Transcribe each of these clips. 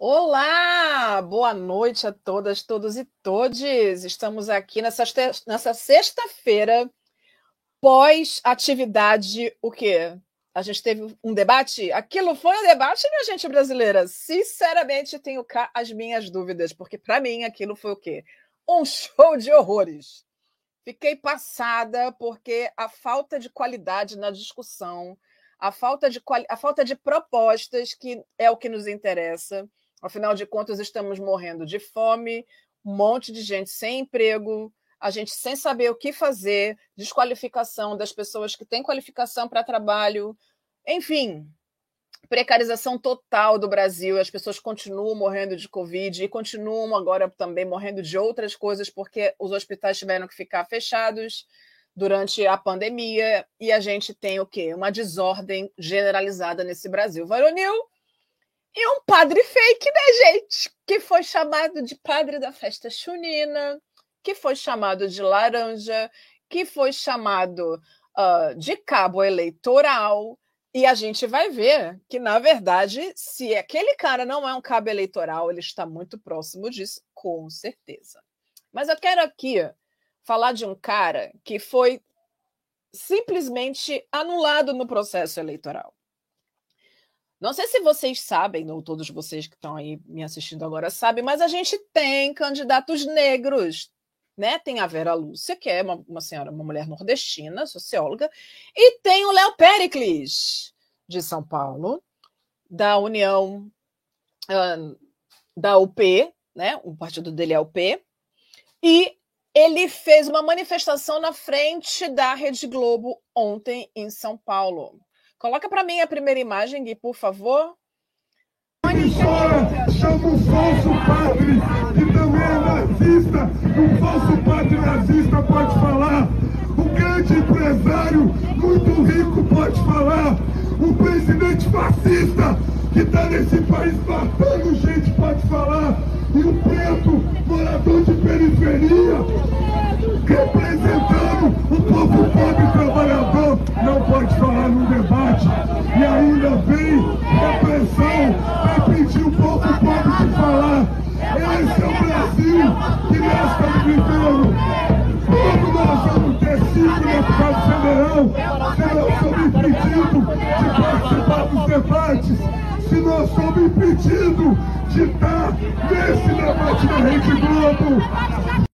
Olá, boa noite a todas, todos e todes. Estamos aqui nessa, nessa sexta-feira, pós-atividade, o quê? A gente teve um debate? Aquilo foi um debate, minha gente brasileira? Sinceramente, tenho cá as minhas dúvidas, porque para mim aquilo foi o quê? Um show de horrores. Fiquei passada porque a falta de qualidade na discussão, a falta de, a falta de propostas, que é o que nos interessa, Afinal de contas, estamos morrendo de fome, um monte de gente sem emprego, a gente sem saber o que fazer, desqualificação das pessoas que têm qualificação para trabalho, enfim, precarização total do Brasil. As pessoas continuam morrendo de Covid e continuam agora também morrendo de outras coisas, porque os hospitais tiveram que ficar fechados durante a pandemia e a gente tem o quê? Uma desordem generalizada nesse Brasil. Varonil, e um padre fake, né, gente? Que foi chamado de padre da festa chunina, que foi chamado de laranja, que foi chamado uh, de cabo eleitoral. E a gente vai ver que, na verdade, se aquele cara não é um cabo eleitoral, ele está muito próximo disso, com certeza. Mas eu quero aqui falar de um cara que foi simplesmente anulado no processo eleitoral. Não sei se vocês sabem, ou todos vocês que estão aí me assistindo agora sabem, mas a gente tem candidatos negros. Né? Tem a Vera Lúcia, que é uma, uma senhora, uma mulher nordestina, socióloga, e tem o Léo Pericles, de São Paulo, da União uh, da UP, né? o partido dele é UP, e ele fez uma manifestação na frente da Rede Globo ontem em São Paulo. Coloca para mim a primeira imagem, Gui, por favor. Fora, chama um falso padre, que também é nazista. Um falso padre nazista pode falar. Um grande empresário, muito rico, pode falar. Um presidente fascista, que está nesse país matando gente, pode falar. E um preto, morador de periferia, representando o povo pobre trabalhador, pode falar num debate. E ainda vem repressão, vai pedir o povo pobre de falar. Esse é o Brasil que nós estamos vivendo. Como nós vamos ter cinco deputados federal se nós somos impedidos de participar dos debates, se nós somos impedidos de estar nesse debate da Rede Globo.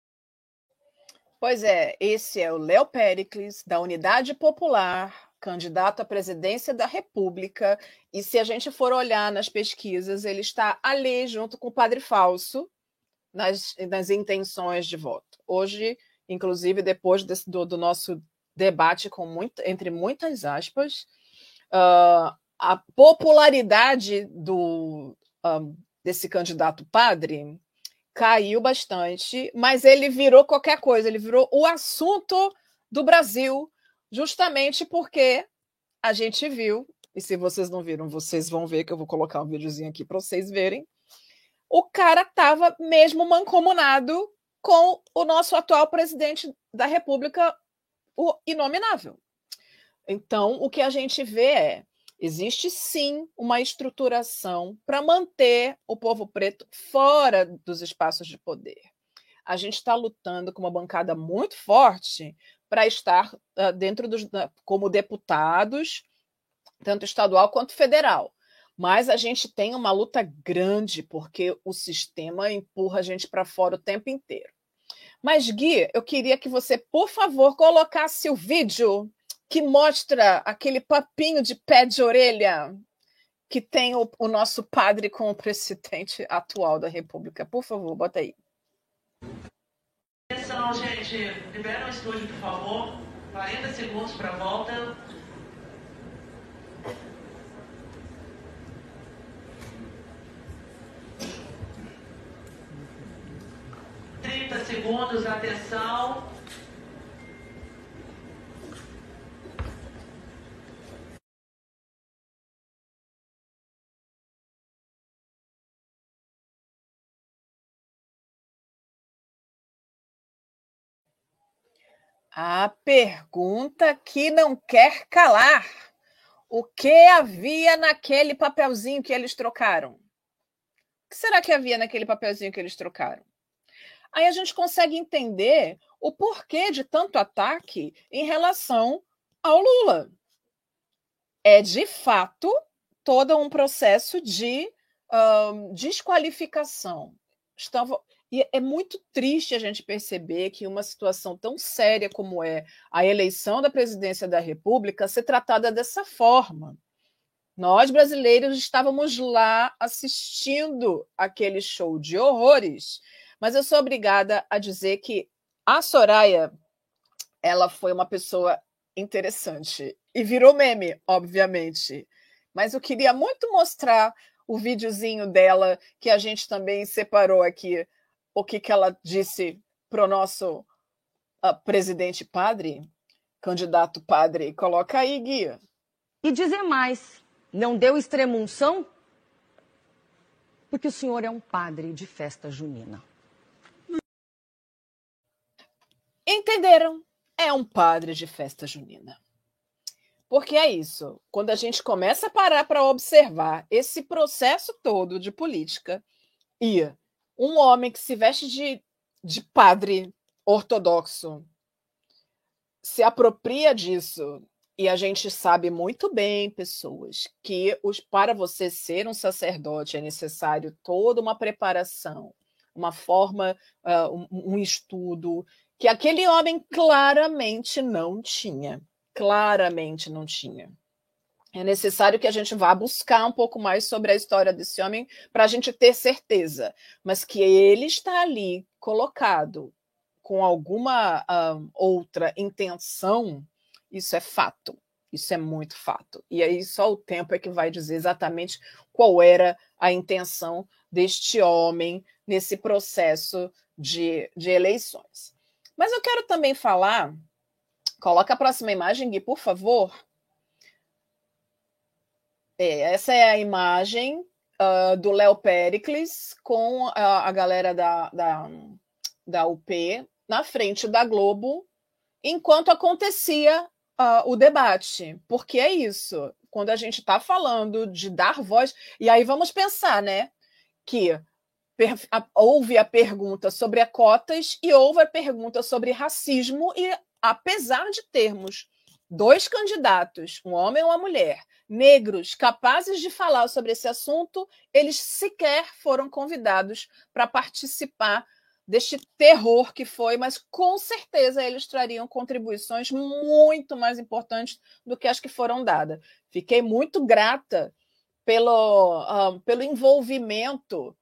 Pois é, esse é o Léo Pericles, da Unidade Popular, candidato à presidência da República. E se a gente for olhar nas pesquisas, ele está ali junto com o Padre Falso nas, nas intenções de voto. Hoje, inclusive, depois desse, do, do, nosso debate, com muito, entre muitas aspas, uh, a popularidade do, uh, desse candidato padre caiu bastante, mas ele virou qualquer coisa, ele virou o assunto do Brasil, justamente porque a gente viu, e se vocês não viram, vocês vão ver que eu vou colocar um videozinho aqui para vocês verem. O cara estava mesmo mancomunado com o nosso atual presidente da República, o inominável. Então, o que a gente vê é Existe sim uma estruturação para manter o povo preto fora dos espaços de poder. A gente está lutando com uma bancada muito forte para estar uh, dentro dos uh, como deputados, tanto estadual quanto federal. Mas a gente tem uma luta grande porque o sistema empurra a gente para fora o tempo inteiro. Mas Gui, eu queria que você, por favor, colocasse o vídeo que mostra aquele papinho de pé de orelha que tem o, o nosso padre com o presidente atual da República. Por favor, bota aí. Atenção, gente. Libera o estúdio, por favor. 40 segundos para a volta. Trinta segundos, atenção. A pergunta que não quer calar. O que havia naquele papelzinho que eles trocaram? que será que havia naquele papelzinho que eles trocaram? Aí a gente consegue entender o porquê de tanto ataque em relação ao Lula. É de fato todo um processo de desqualificação. Estava, e é muito triste a gente perceber que uma situação tão séria como é a eleição da presidência da República ser tratada dessa forma. Nós, brasileiros, estávamos lá assistindo aquele show de horrores, mas eu sou obrigada a dizer que a Soraya ela foi uma pessoa interessante e virou meme, obviamente. Mas eu queria muito mostrar o videozinho dela que a gente também separou aqui, o que, que ela disse para o nosso uh, presidente padre, candidato padre. Coloca aí, Guia. E dizer mais, não deu extremunção? Porque o senhor é um padre de festa junina. Entenderam? É um padre de festa junina. Porque é isso. Quando a gente começa a parar para observar esse processo todo de política e um homem que se veste de, de padre ortodoxo se apropria disso e a gente sabe muito bem, pessoas, que os, para você ser um sacerdote é necessário toda uma preparação, uma forma, uh, um, um estudo, que aquele homem claramente não tinha. Claramente não tinha. É necessário que a gente vá buscar um pouco mais sobre a história desse homem para a gente ter certeza, mas que ele está ali colocado com alguma uh, outra intenção isso é fato. Isso é muito fato. E aí só o tempo é que vai dizer exatamente qual era a intenção deste homem nesse processo de, de eleições. Mas eu quero também falar. Coloca a próxima imagem, Gui, por favor. É, essa é a imagem uh, do Léo Pericles com a, a galera da, da, da UP na frente da Globo, enquanto acontecia uh, o debate, porque é isso. Quando a gente está falando de dar voz, e aí vamos pensar, né? Que houve a pergunta sobre a cotas e houve a pergunta sobre racismo, e apesar de termos dois candidatos, um homem e uma mulher, negros, capazes de falar sobre esse assunto, eles sequer foram convidados para participar deste terror que foi, mas com certeza eles trariam contribuições muito mais importantes do que as que foram dadas. Fiquei muito grata pelo, uh, pelo envolvimento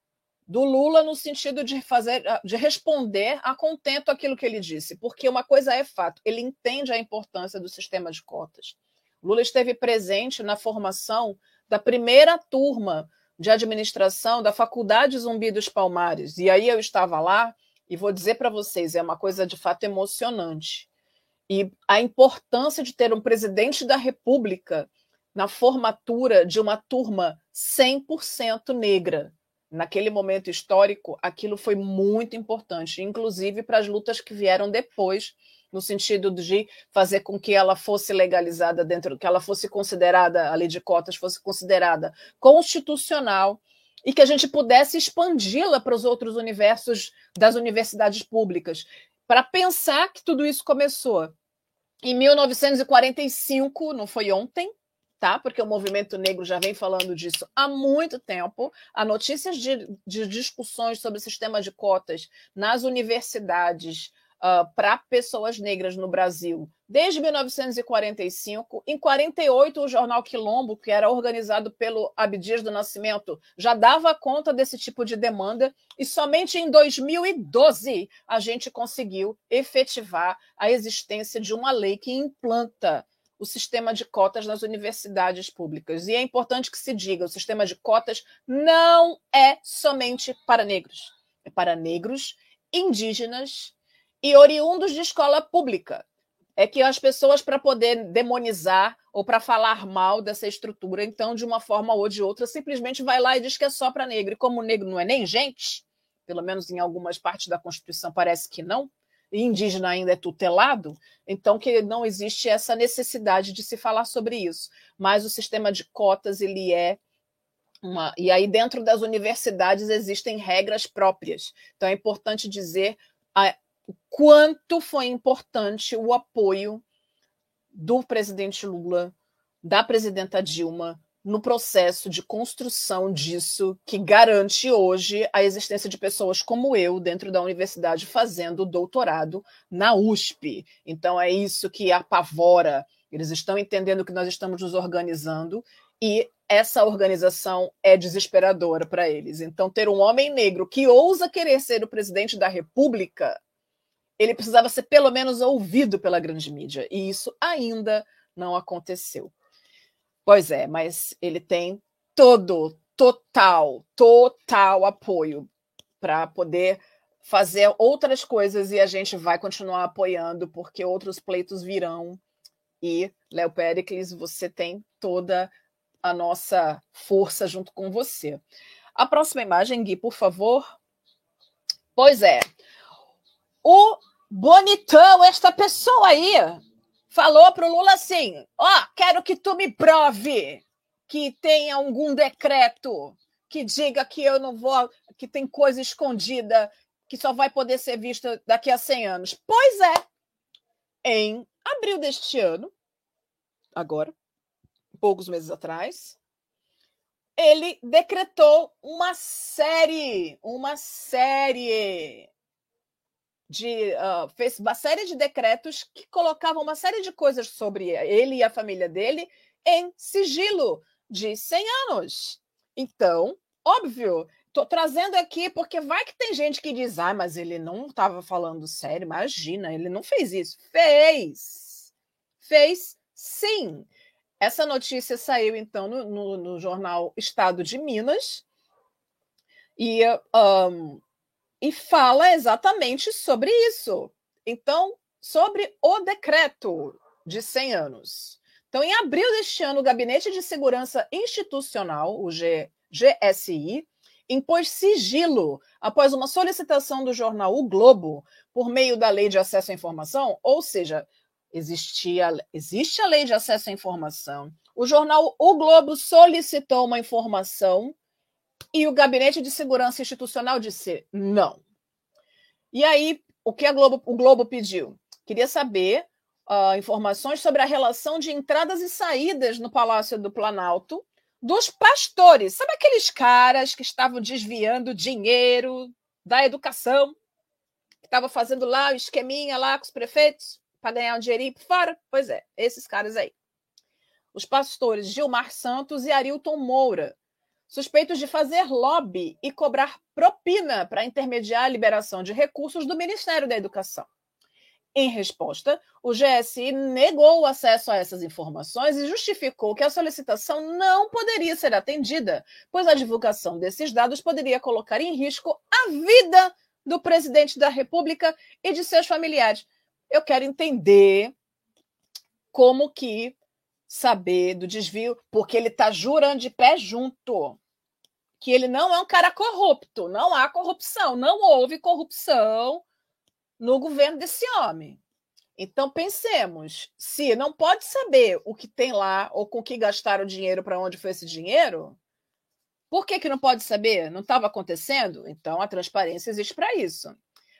do Lula no sentido de fazer, ah, de responder a contento aquilo que ele disse, porque uma coisa é fato, ele entende a importância do sistema de cotas. Lula esteve presente na formação da primeira turma de administração da Faculdade Zumbi dos Palmares. E aí eu estava lá e vou dizer para vocês, é uma coisa de fato emocionante. E a importância de ter um presidente da República na formatura de uma turma 100% negra. Naquele momento histórico, aquilo foi muito importante, inclusive para as lutas que vieram depois no sentido de fazer com que ela fosse legalizada dentro, que ela fosse considerada, a lei de cotas fosse considerada constitucional e que a gente pudesse expandi-la para os outros universos das universidades públicas. Para pensar que tudo isso começou em 1945, não foi ontem, tá? Porque o movimento negro já vem falando disso há muito tempo. Há notícias de, de discussões sobre sistema de cotas nas universidades uh, para pessoas negras no Brasil desde 1945. Em 48, o jornal Quilombo, que era organizado pelo Abdias do Nascimento, já dava conta desse tipo de demanda, e somente em 2012 a gente conseguiu efetivar a existência de uma lei que implanta o sistema de cotas nas universidades públicas. E é importante que se diga: o sistema de cotas não é somente para negros, é para negros, indígenas e oriundos de escola pública. É que as pessoas, para poder demonizar ou para falar mal dessa estrutura, então, de uma forma ou de outra, simplesmente vai lá e diz que é só para negro. E como o negro não é nem gente, pelo menos em algumas partes da Constituição parece que não, indígena ainda é tutelado, então que não existe essa necessidade de se falar sobre isso. Mas o sistema de cotas ele é uma, e aí dentro das universidades existem regras próprias. Então é importante dizer a, o quanto foi importante o apoio do presidente Lula, da presidenta Dilma, no processo de construção disso, que garante hoje a existência de pessoas como eu dentro da universidade fazendo doutorado na USP. Então é isso que apavora. Eles estão entendendo que nós estamos nos organizando e essa organização é desesperadora para eles. Então, ter um homem negro que ousa querer ser o presidente da República, ele precisava ser pelo menos ouvido pela grande mídia. E isso ainda não aconteceu. Pois é, mas ele tem todo, total, total apoio para poder fazer outras coisas e a gente vai continuar apoiando, porque outros pleitos virão. E, Léo Pericles, você tem toda a nossa força junto com você. A próxima imagem, Gui, por favor. Pois é. O bonitão, esta pessoa aí, falou para o Lula assim: Ó, oh, quero que tu me prove que tem algum decreto que diga que eu não vou, que tem coisa escondida que só vai poder ser vista daqui a 100 anos. Pois é, em abril deste ano, agora, poucos meses atrás, ele decretou uma série, uma série de uh, fez uma série de decretos que colocavam uma série de coisas sobre ele e a família dele em sigilo de 100 anos. Então, óbvio, estou trazendo aqui porque vai que tem gente que diz: ah, mas ele não estava falando sério. Imagina, ele não fez isso. Fez. Fez sim. Essa notícia saiu, então, no, no, no jornal Estado de Minas. E um, e fala exatamente sobre isso. Então, sobre o decreto de 100 anos. Então, em abril deste ano, o Gabinete de Segurança Institucional, o G, GSI, impôs sigilo após uma solicitação do jornal O Globo por meio da Lei de Acesso à Informação, ou seja, existia, existe a Lei de Acesso à Informação. O jornal O Globo solicitou uma informação e o Gabinete de Segurança Institucional disse não. E aí, o que Globo, o Globo pediu? Queria saber uh, informações sobre a relação de entradas e saídas no Palácio do Planalto dos pastores. Sabe aqueles caras que estavam desviando dinheiro da educação? Que estavam fazendo lá o esqueminha lá com os prefeitos para ganhar um dinheirinho por fora? Pois é, esses caras aí. Os pastores Gilmar Santos e Arilton Moura suspeitos de fazer lobby e cobrar propina para intermediar a liberação de recursos do Ministério da Educação. Em resposta, o GSI negou o acesso a essas informações e justificou que a solicitação não poderia ser atendida, pois a divulgação desses dados poderia colocar em risco a vida do presidente da República e de seus familiares. Eu quero entender como que saber do desvio, porque ele está jurando de pé junto que ele não é um cara corrupto, não há corrupção, não houve corrupção no governo desse homem. Então pensemos, se não pode saber o que tem lá ou com que gastaram o dinheiro, para onde foi esse dinheiro, por que, que não pode saber? Não estava acontecendo? Então a transparência existe para isso.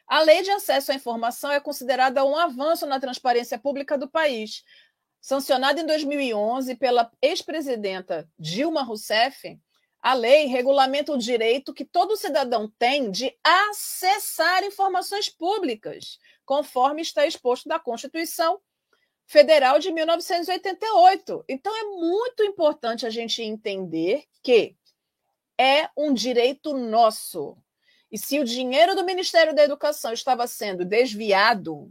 A lei de acesso à informação é considerada um avanço na transparência pública do país. Sancionada em 2011 pela ex-presidenta Dilma Rousseff, a lei regulamenta o direito que todo cidadão tem de acessar informações públicas, conforme está exposto na Constituição Federal de 1988. Então, é muito importante a gente entender que é um direito nosso. E se o dinheiro do Ministério da Educação estava sendo desviado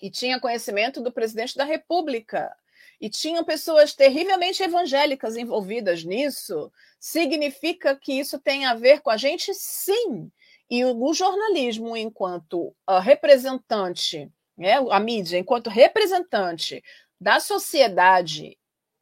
e tinha conhecimento do presidente da República, e tinham pessoas terrivelmente evangélicas envolvidas nisso, significa que isso tem a ver com a gente? Sim. E o, jornalismo, enquanto uh, representante, né, a mídia, enquanto representante da sociedade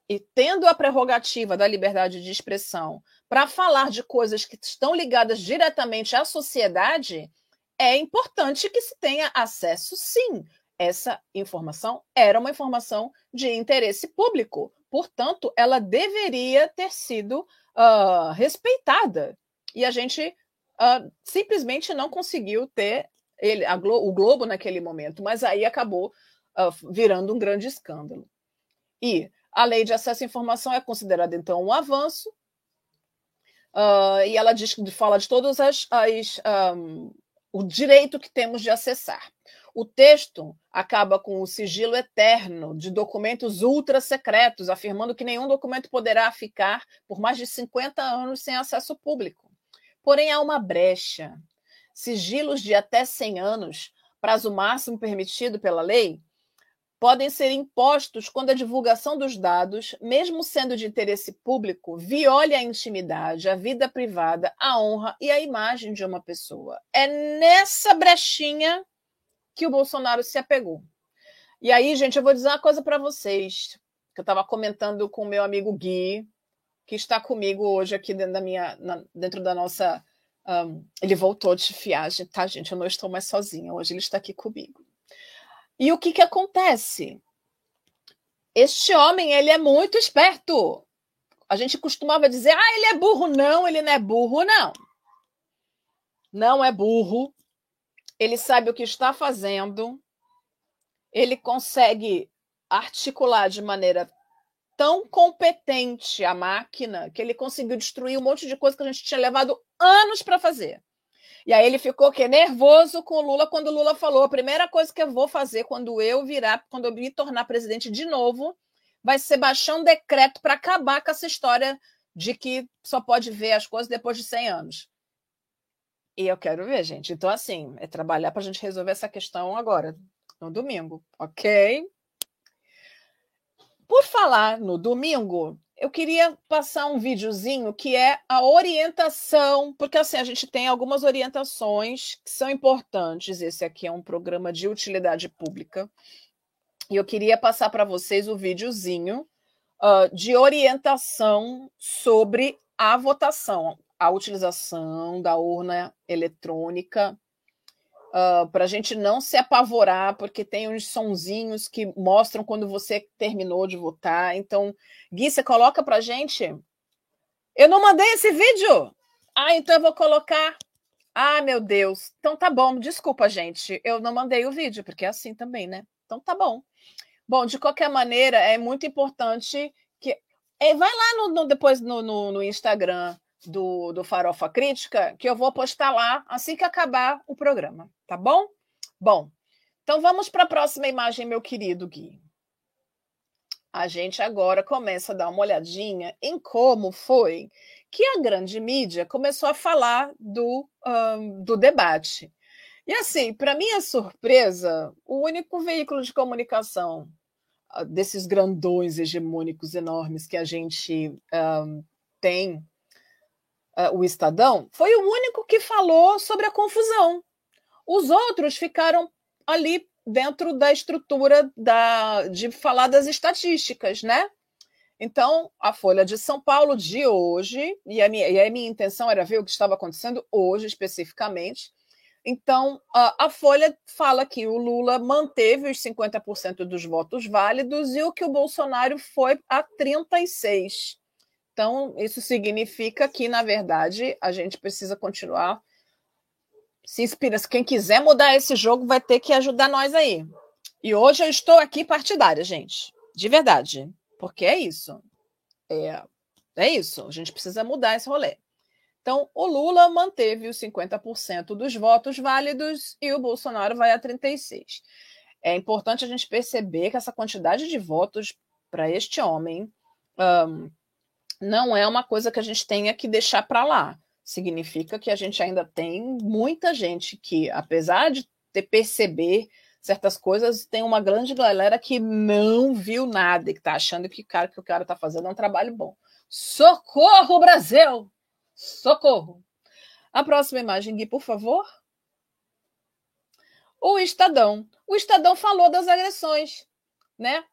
e tendo a prerrogativa da liberdade de expressão para falar de coisas que estão ligadas diretamente à sociedade, é importante que se tenha acesso, sim. Essa informação era uma informação de interesse público, portanto, ela deveria ter sido uh, respeitada. E a gente uh, simplesmente não conseguiu ter ele, Glo o Globo naquele momento, mas aí acabou uh, virando um grande escândalo. E a lei de acesso à informação é considerada, então, um avanço, e ela diz, fala de todos as, as um, o direito que temos de acessar. O texto acaba com o sigilo eterno de documentos ultra secretos, afirmando que nenhum documento poderá ficar por mais de 50 anos sem acesso público. Porém, há uma brecha. Sigilos de até 100 anos, prazo máximo permitido pela lei, podem ser impostos quando a divulgação dos dados, mesmo sendo de interesse público, viole a intimidade, a vida privada, a honra e a imagem de uma pessoa. É nessa brechinha que o Bolsonaro se apegou. E aí, gente, eu vou dizer uma coisa para vocês, que eu estava comentando com o meu amigo Gui, que está comigo hoje aqui dentro da minha, na, dentro da nossa. Um, ele voltou de viagem, tá, gente? Eu não estou mais sozinha. Hoje ele está aqui comigo. E o que, que acontece? Este homem, ele é muito esperto. A gente costumava dizer, ah, ele é burro. Não, ele não é burro, não. Não é burro. Ele sabe o que está fazendo. Ele consegue articular de maneira tão competente a máquina que ele conseguiu destruir um monte de coisa que a gente tinha levado anos para fazer. E aí ele ficou que nervoso com o Lula quando o Lula falou: a primeira coisa que eu vou fazer quando eu virar, quando eu me tornar presidente de novo, vai ser baixar um decreto para acabar com essa história de que só pode ver as coisas depois de 100 anos. E eu quero ver, gente. Então, assim, é trabalhar para a gente resolver essa questão agora, no domingo, ok? Por falar no domingo, eu queria passar um videozinho que é a orientação, porque assim a gente tem algumas orientações que são importantes. Esse aqui é um programa de utilidade pública. E eu queria passar para vocês o videozinho uh, de orientação sobre a votação, a utilização da urna eletrônica uh, ah, para a gente não se apavorar, porque tem uns sonzinhos que mostram quando você terminou de votar. Então, Gui, você coloca para gente? Eu não mandei esse vídeo! Ah, então eu vou colocar. Ah, meu Deus. Então tá bom, desculpa, gente. Eu não mandei o vídeo, porque é assim também, né? Então tá bom. Bom, de qualquer maneira, é muito importante que. É, vai lá no, no depois no, no, no Instagram do, do Farofa Crítica, que eu vou postar lá assim que acabar o programa, tá bom? Bom, então vamos para a próxima imagem, meu querido Gui. A gente agora começa a dar uma olhadinha em como foi que a grande mídia começou a falar do, um, do debate. E assim, para minha surpresa, o único veículo de comunicação uh, desses grandões hegemônicos enormes que a gente um, tem uh, o Estadão, foi o único que falou sobre a confusão. Os outros ficaram ali dentro da estrutura da, de falar das estatísticas, né? Então, a Folha de São Paulo de hoje, e a minha, e a minha intenção era ver o que estava acontecendo hoje especificamente. Então, a, a Folha fala que o Lula manteve os 50% dos votos válidos e o que o Bolsonaro foi a 36%. Então, isso significa que, na verdade, a gente precisa continuar se inspira. Quem quiser mudar esse jogo vai ter que ajudar nós aí. E hoje eu estou aqui partidária, gente. De verdade. Porque é isso. É, é isso. A gente precisa mudar esse rolê. Então, o Lula manteve os 50% dos votos válidos e o Bolsonaro vai a 36%. É importante a gente perceber que essa quantidade de votos para este homem um, não é uma coisa que a gente tenha que deixar para lá. Significa que a gente ainda tem muita gente que, apesar de ter perceber certas coisas, tem uma grande galera que não viu nada e que está achando que cara que o cara está fazendo é um trabalho bom. Socorro, Brasil! Socorro! A próxima imagem, Gui, por favor. O Estadão. O Estadão falou das agressões, né?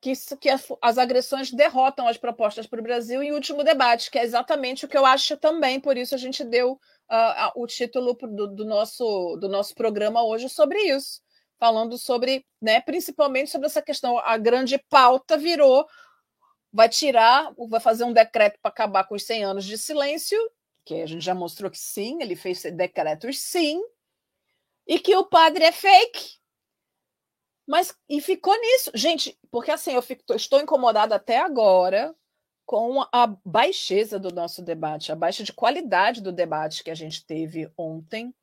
Que, que as agressões derrotam as propostas para o Brasil em último debate, que é exatamente o que eu acho também, por isso a gente deu uh, o título do, do, nosso, do nosso programa hoje sobre isso, falando sobre, né, principalmente sobre essa questão. A grande pauta virou vai tirar, vai fazer um decreto para acabar com os 100 anos de silêncio, que a gente já mostrou que sim, ele fez decretos sim, e que o padre é fake. Mas e ficou nisso, gente, porque assim eu fico, estou incomodada até agora com a baixeza do nosso debate, a baixa de qualidade do debate que a gente teve ontem,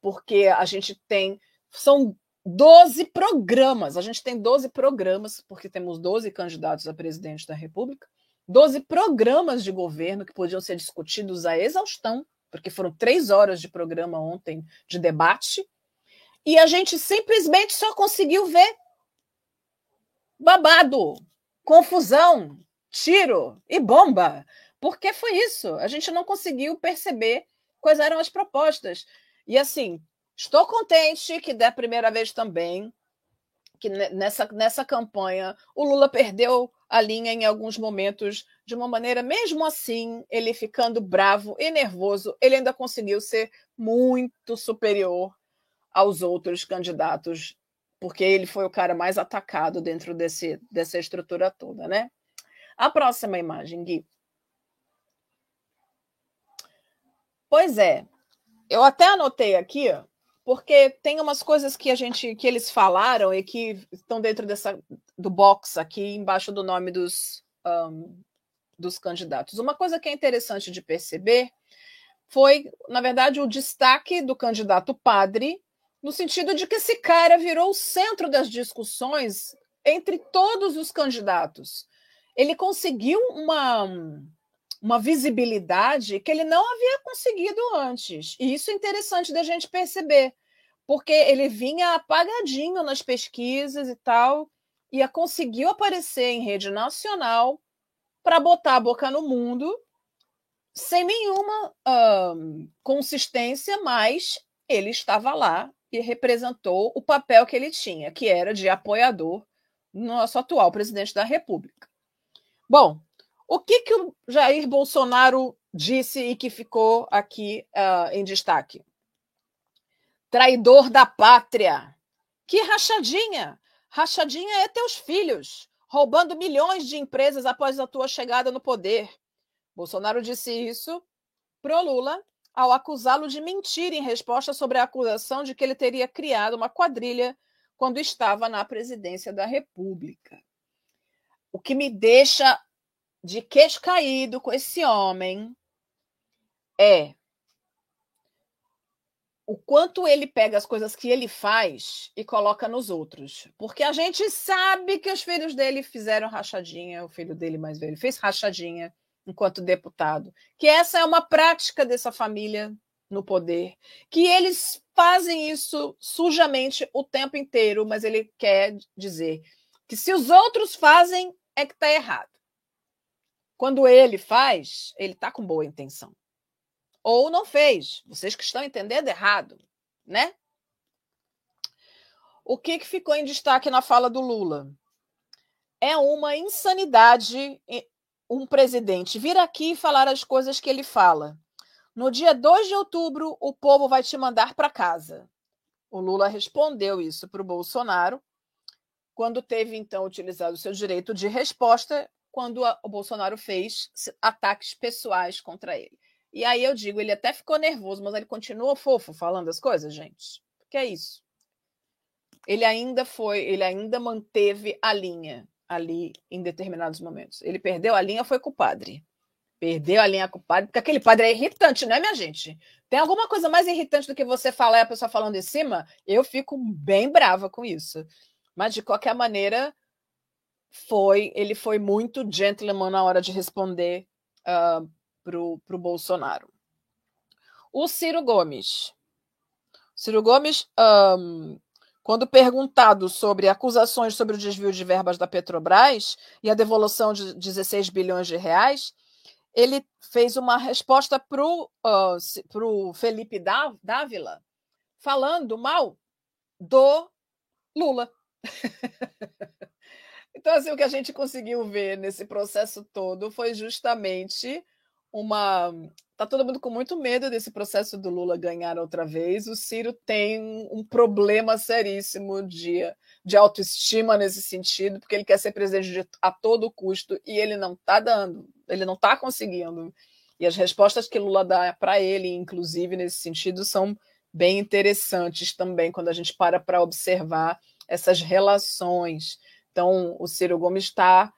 porque a gente tem são 12 programas, a gente tem 12 programas, porque temos 12 candidatos a presidente da República, 12 programas de governo que podiam ser discutidos à exaustão, porque foram três horas de programa ontem de debate, e a gente simplesmente só conseguiu ver babado, confusão, tiro e bomba. Porque foi isso. A gente não conseguiu perceber quais eram as propostas. E assim, estou contente que da primeira vez também que nessa, nessa campanha o Lula perdeu a linha em alguns momentos de uma maneira, mesmo assim, ele ficando bravo e nervoso, ele ainda conseguiu ser muito superior aos outros candidatos, porque ele foi o cara mais atacado dentro desse, dessa estrutura toda, né? A próxima imagem, Gui. Pois é, eu até anotei aqui, porque tem umas coisas que a gente que eles falaram e que estão dentro dessa do box aqui embaixo do nome dos um, dos candidatos. Uma coisa que é interessante de perceber foi, na verdade, o destaque do candidato padre no sentido de que esse cara virou o centro das discussões entre todos os candidatos. Ele conseguiu uma, uma visibilidade que ele não havia conseguido antes. E isso é interessante da gente perceber, porque ele vinha apagadinho nas pesquisas e tal, e conseguiu aparecer em rede nacional para botar a boca no mundo sem nenhuma consistência, mas ele estava lá e representou o papel que ele tinha, que era de apoiador no nosso atual presidente da República. Bom, o que, que o Jair Bolsonaro disse e que ficou aqui uh, em destaque? Traidor da pátria. Que rachadinha! Rachadinha é teus filhos, roubando milhões de empresas após a tua chegada no poder. Bolsonaro disse isso pro Lula ao acusá-lo de mentir em resposta sobre a acusação de que ele teria criado uma quadrilha quando estava na presidência da República. O que me deixa de queixo caído com esse homem é o quanto ele pega as coisas que ele faz e coloca nos outros. Porque a gente sabe que os filhos dele fizeram rachadinha, o filho dele mais velho fez rachadinha enquanto deputado, que essa é uma prática dessa família no poder, que eles fazem isso sujamente o tempo inteiro, mas ele quer dizer que se os outros fazem é que está errado. Quando ele faz, ele está com boa intenção. Ou não fez. Vocês que estão entendendo errado, né? O que, que ficou em destaque na fala do Lula? É uma insanidade um presidente vir aqui e falar as coisas que ele fala. No dia 2 de outubro, o povo vai te mandar para casa. O Lula respondeu isso para o Bolsonaro, quando teve, então, utilizado o seu direito de resposta, quando a, o Bolsonaro fez ataques pessoais contra ele. E aí eu digo, ele até ficou nervoso, mas ele continuou fofo falando as coisas, gente. Que é isso. Ele ainda foi, ele ainda manteve a linha ali em determinados momentos. Ele perdeu a linha, foi com o padre. Perdeu a linha com o padre, porque aquele padre é irritante, não é, minha gente? Tem alguma coisa mais irritante do que você falar e a pessoa falando em cima? Eu fico bem brava com isso. Mas, de qualquer maneira, foi ele foi muito gentleman na hora de responder uh, pro, pro Bolsonaro. O Ciro Gomes. Ciro Gomes um, quando perguntado sobre acusações sobre o desvio de verbas da Petrobras e a devolução de 16 bilhões de reais, ele fez uma resposta para o uh, Felipe Dávila, falando mal do Lula. então, assim, o que a gente conseguiu ver nesse processo todo foi justamente uma. Tá todo mundo com muito medo desse processo do Lula ganhar outra vez. O Ciro tem um problema seríssimo de, de autoestima nesse sentido, porque ele quer ser presidente a todo custo e ele não está dando, ele não está conseguindo. E as respostas que Lula dá para ele, inclusive nesse sentido, são bem interessantes também quando a gente para para observar essas relações. Então, o Ciro Gomes está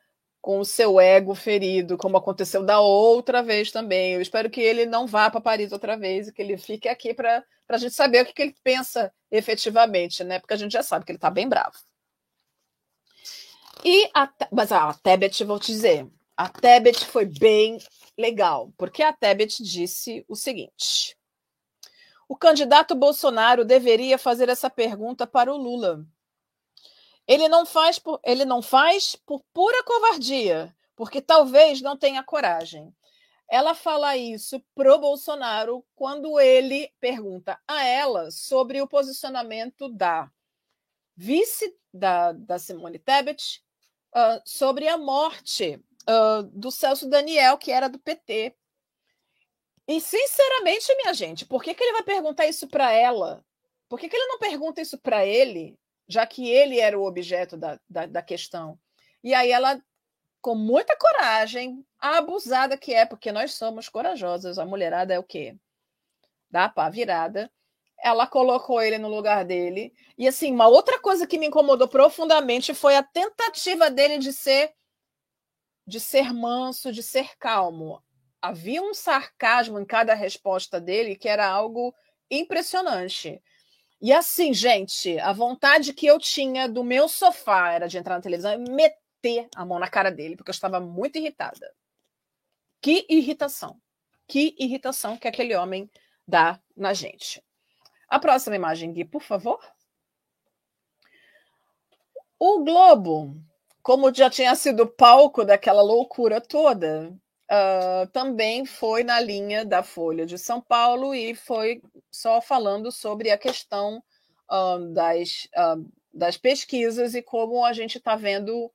com o seu ego ferido, como aconteceu da outra vez também. Eu espero que ele não vá para Paris outra vez e que ele fique aqui para a gente saber o que, que, ele pensa efetivamente, né? Porque a gente já sabe que ele está bem bravo. E a, mas a Tebet, vou te dizer, a Tebet foi bem legal, porque a Tebet disse o seguinte: o candidato Bolsonaro deveria fazer essa pergunta para o Lula ele não faz por, ele não faz por pura covardia, porque talvez não tenha coragem. Ela fala isso pro Bolsonaro quando ele pergunta a ela sobre o posicionamento da vice da, da Simone Tebet uh, sobre a morte uh, do Celso Daniel, que era do PT. E, sinceramente, minha gente, por que, que ele vai perguntar isso para ela? Por que, que ele não pergunta isso para ele já que ele era o objeto da, da, da questão. E aí ela, com muita coragem, a abusada que é, porque nós somos corajosas, a mulherada é o quê? Dá pá virada. Ela colocou ele no lugar dele. E assim, uma outra coisa que me incomodou profundamente foi a tentativa dele de ser de ser manso, de ser calmo. Havia um sarcasmo em cada resposta dele que era algo impressionante. E assim, gente, a vontade que eu tinha do meu sofá era de entrar na televisão e meter a mão na cara dele, porque eu estava muito irritada. Que irritação. Que irritação que aquele homem dá na gente. A próxima imagem, Gui, por favor. O Globo, como já tinha sido palco daquela loucura toda, uh, também foi na linha da Folha de São Paulo e foi só falando sobre a questão uh, das, uh, das pesquisas e como a gente está vendo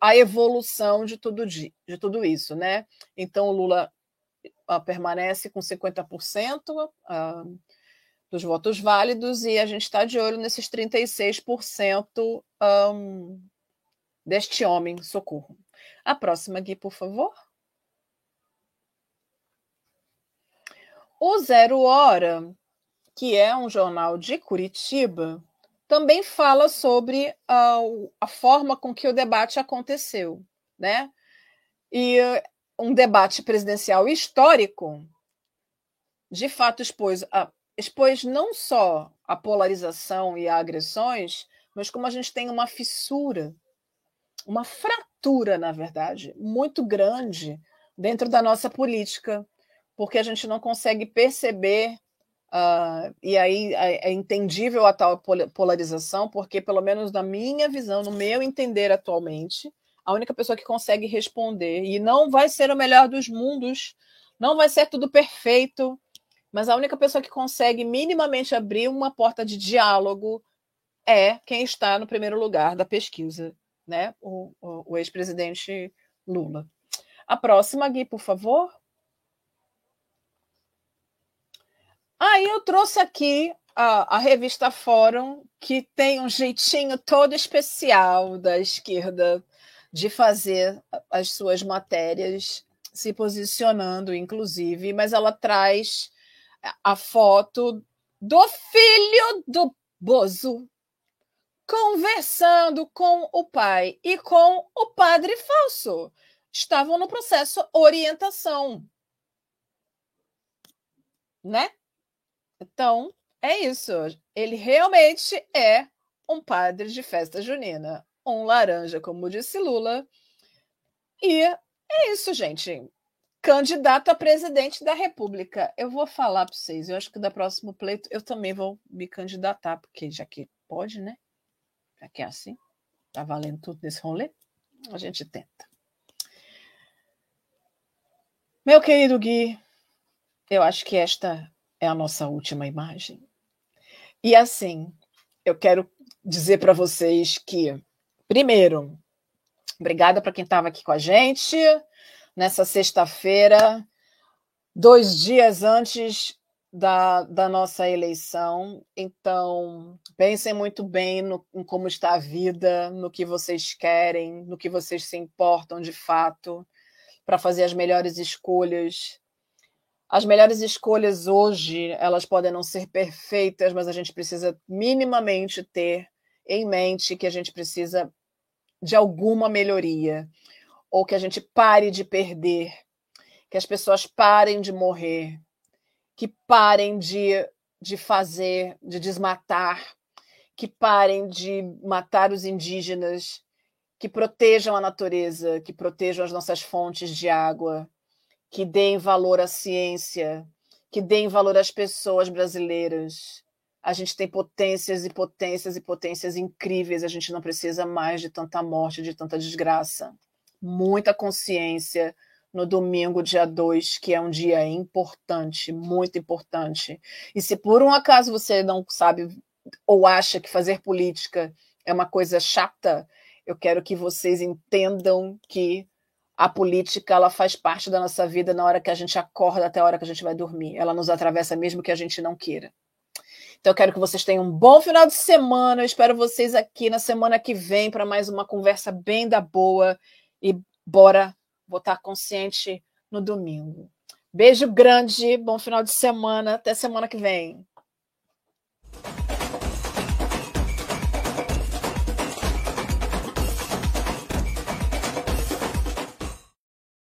a evolução de tudo, de, de tudo isso, né? Então, o Lula permanece com 50% dos votos válidos e a gente está de olho nesses 36% um, deste homem, socorro. A próxima, Gui, por favor. O Zero Hora, que é um jornal de Curitiba, também fala sobre a, a forma com que o debate aconteceu, né? E um debate presidencial histórico, de fato, expôs, a, expôs não só a polarização e agressões, mas como a gente tem uma fissura, uma fratura, na verdade, muito grande dentro da nossa política porque a gente não consegue perceber, uh, e aí é, é entendível a tal polarização, porque, pelo menos na minha visão, no meu entender atualmente, a única pessoa que consegue responder, e não vai ser o melhor dos mundos, não vai ser tudo perfeito, mas a única pessoa que consegue minimamente abrir uma porta de diálogo é quem está no primeiro lugar da pesquisa, né? O, o, o ex-presidente Lula. A próxima, Gui, por favor. Aí eu trouxe aqui a, a, revista Fórum, que tem um jeitinho todo especial da esquerda de fazer as suas matérias, se posicionando, inclusive, mas ela traz a foto do filho do Bozo conversando com o pai e com o padre falso. Estavam no processo orientação. Né? Então, é isso. Ele realmente é um padre de festa junina, um laranja, como disse Lula. E é isso, gente. Candidato a presidente da República. Eu vou falar para vocês. Eu acho que da próximo pleito eu também vou me candidatar, porque já que pode, né? Já que é assim, tá valendo tudo nesse rolê, a gente tenta. Meu querido Gui, eu acho que esta é a nossa última imagem. E assim, eu quero dizer para vocês que, primeiro, obrigada para quem estava aqui com a gente nessa sexta-feira. dois dias antes da, da nossa eleição. Então, pensem muito bem no, em como está a vida, no que vocês querem, no que vocês se importam de fato, para fazer as melhores escolhas. As melhores escolhas hoje, elas podem não ser perfeitas, mas a gente precisa minimamente ter em mente que a gente precisa de alguma melhoria, ou que a gente pare de perder, que as pessoas parem de morrer, que parem de, de fazer, de desmatar, que parem de matar os indígenas, que protejam a natureza, que protejam as nossas fontes de água, que deem valor à ciência, que deem valor às pessoas brasileiras. A gente tem potências e potências e potências incríveis, a gente não precisa mais de tanta morte, de tanta desgraça. Muita consciência, no domingo, dia 2, que é um dia importante, muito importante. E se por um acaso você não sabe ou acha que fazer política é uma coisa chata, eu quero que vocês entendam que a política ela faz parte da nossa vida na hora que a gente acorda até a hora que a gente vai dormir. Ela nos atravessa mesmo que a gente não queira. Então, eu quero que vocês tenham um bom final de semana. Eu espero vocês aqui na semana que vem para mais uma conversa bem da boa. E bora votar consciente no domingo. Beijo grande, bom final de semana, até semana que vem.